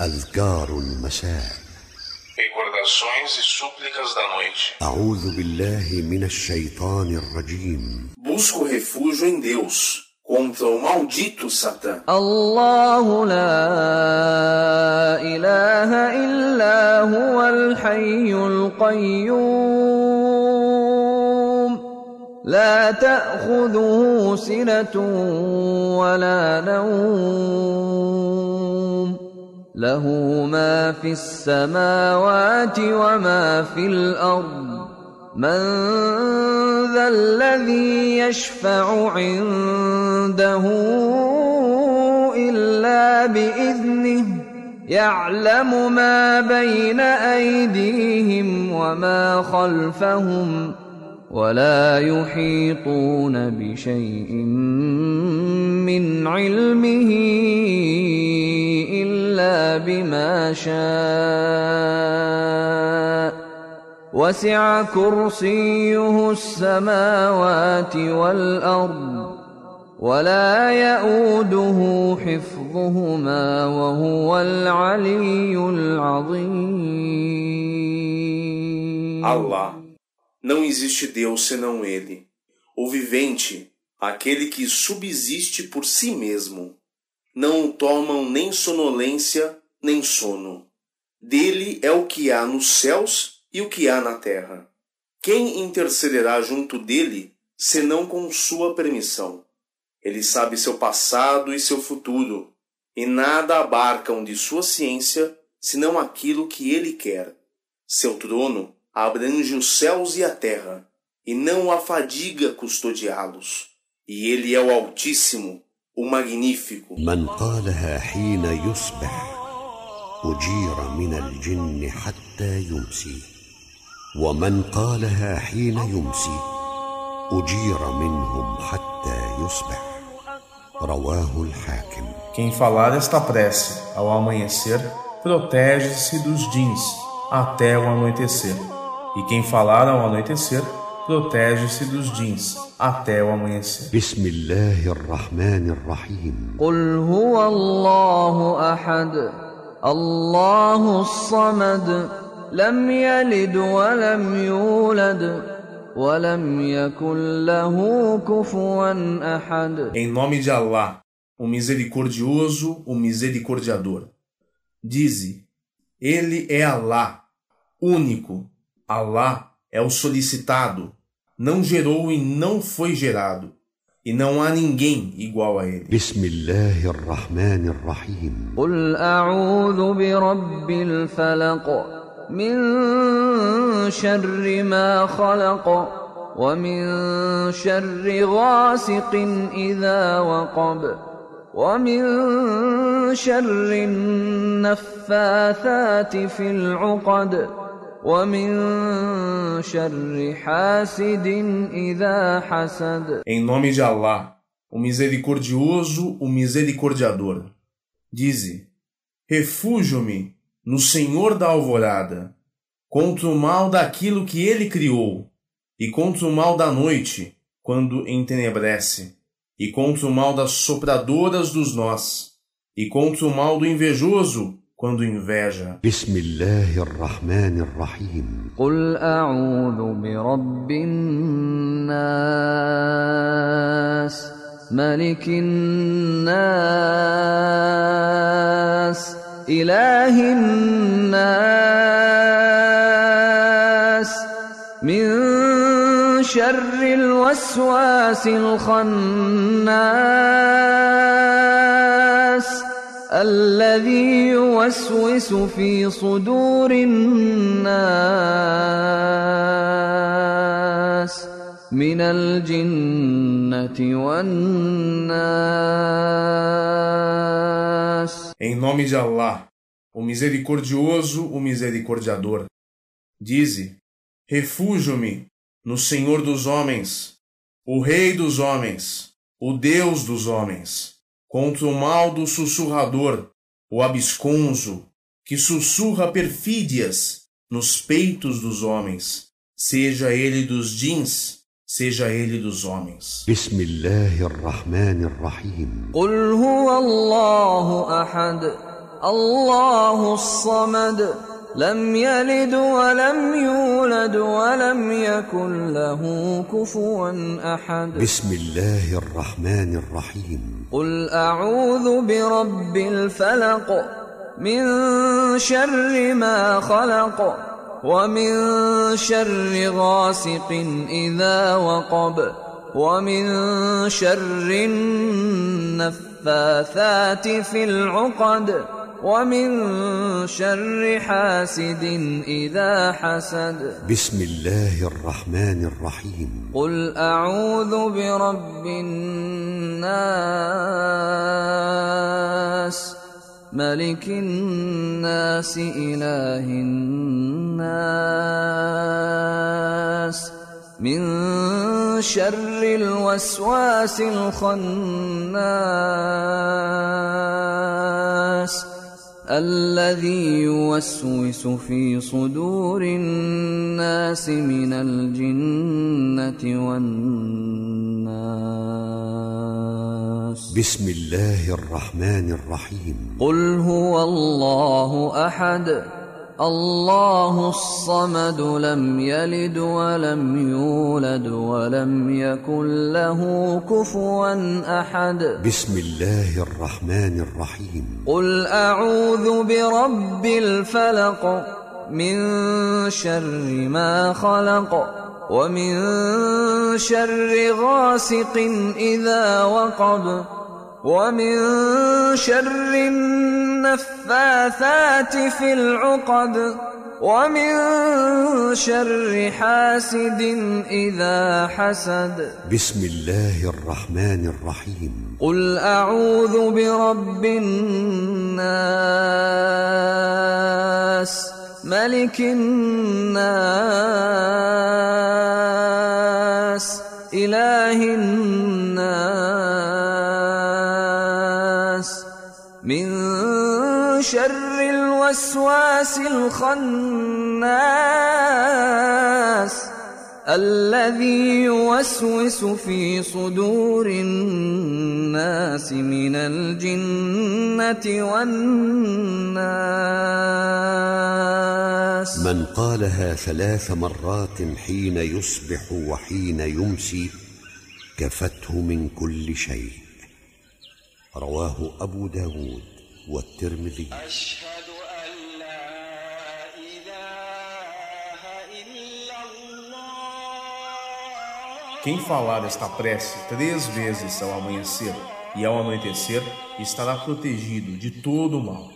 أذكار المساء Recordações e súplicas da noite. أعوذ بالله من الشيطان الرجيم Busco refúgio em Deus contra o maldito Satã. الله لا إله إلا هو الحي القيوم لا تأخذه سنة ولا نوم له ما في السماوات وما في الأرض. من ذا الذي يشفع عنده إلا بإذنه يعلم ما بين أيديهم وما خلفهم ولا يحيطون بشيء من علمه إلا بما شاء وسع كرسيه السماوات والأرض ولا يئوده حفظهما وهو العلي العظيم Allah. Não existe Deus senão Ele, o vivente, aquele que subsiste por si mesmo. Não o tomam nem sonolência, nem sono. Dele é o que há nos céus e o que há na terra. Quem intercederá junto dele, senão com sua permissão? Ele sabe seu passado e seu futuro, e nada abarcam de sua ciência senão aquilo que ele quer. Seu trono abrange os céus e a terra, e não a fadiga custodiá-los. E ele é o Altíssimo, o Magnífico. من قالها حين يصبح أجير من الجن حتى يمسي ومن قالها حين يمسي أجير منهم حتى يصبح رواه الحاكم Quem falar esta prece ao amanhecer, protege-se dos jeans até o anoitecer. E quem falar ao anoitecer, protege-se dos jeans até o amanhecer. بسم الله الرحمن الرحيم قل هو الله احد الله الصمد لم يلد ولم يولد ولم يكن له كفوا احد Em nome de Allah, o misericordioso, o misericordiador. Dize, Ele é Allah, único. Allah é o solicitado, não gerou e não foi gerado, e não há ninguém igual a ele. بسم الله الرحمن الرحيم قل اعوذ برب الفلق من شر ما خلق ومن شر غاسق اذا وقب ومن شر النفاثات في العقد em nome de Allah, o misericordioso, o misericordiador. Dize: Refúgio-me no Senhor da alvorada, contra o mal daquilo que ele criou, e contra o mal da noite, quando entenebrece, e contra o mal das sopradoras dos nós, e contra o mal do invejoso, quando inveja. بسم الله الرحمن الرحيم قل أعوذ برب الناس ملك الناس إله الناس من شر الوسواس الخناس الذي يوسوس في صدور الناس من الجنة والناس Em nome de Allah, o misericordioso, o misericordiador. Dize, refúgio-me no Senhor dos homens, o Rei dos homens, o Deus dos homens, contra o mal do sussurrador, o absconso, que sussurra perfídias nos peitos dos homens, seja ele dos jeans, seja ele dos homens. Bismillahirrahmanirrahim. Qul huwa Allahu ahad, Allahu samad. لم يلد ولم يولد ولم يكن له كفوا أحد. بسم الله الرحمن الرحيم. قل أعوذ برب الفلق من شر ما خلق ومن شر غاسق إذا وقب ومن شر النفاثات في العقد ومن شر حاسد إذا حسد. بسم الله الرحمن الرحيم. قل أعوذ برب الناس. ملك الناس إله الناس. من شر الوسواس الخناس. الذي يوسوس في صدور الناس من الجنة والناس. بسم الله الرحمن الرحيم. قل هو الله أحد. الله الصمد لم يلد ولم يولد ولم يكن له كفوا أحد. بسم الله الرحمن الرحيم. قل أعوذ برب الفلق من شر ما خلق ومن شر غاسق إذا وقب ومن شر النفاثات في العقد ومن شر حاسد إذا حسد. بسم الله الرحمن الرحيم. قل أعوذ برب الناس ملك الناس شر الوسواس الخناس الذي يوسوس في صدور الناس من الجنة والناس. من قالها ثلاث مرات حين يصبح وحين يمسي كفته من كل شيء. رواه أبو داود. والترمذي أشهد أن لا إله إلا الله Quem falar esta prece três vezes ao amanhecer e ao anoitecer estará protegido de todo o mal.